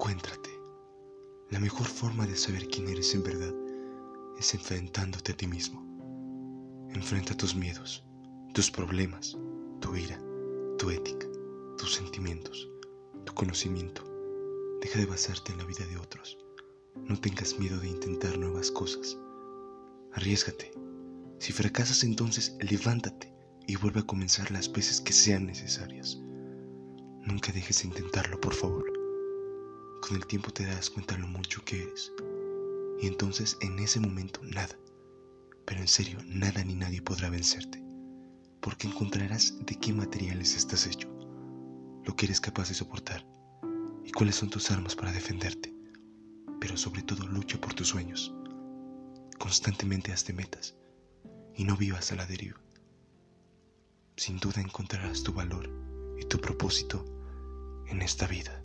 Encuéntrate. La mejor forma de saber quién eres en verdad es enfrentándote a ti mismo. Enfrenta tus miedos, tus problemas, tu ira, tu ética, tus sentimientos, tu conocimiento. Deja de basarte en la vida de otros. No tengas miedo de intentar nuevas cosas. Arriesgate. Si fracasas entonces, levántate y vuelve a comenzar las veces que sean necesarias. Nunca dejes de intentarlo, por favor. Con el tiempo te darás cuenta lo mucho que eres. Y entonces en ese momento nada, pero en serio, nada ni nadie podrá vencerte. Porque encontrarás de qué materiales estás hecho, lo que eres capaz de soportar y cuáles son tus armas para defenderte. Pero sobre todo lucha por tus sueños. Constantemente hazte metas y no vivas a la deriva. Sin duda encontrarás tu valor y tu propósito en esta vida.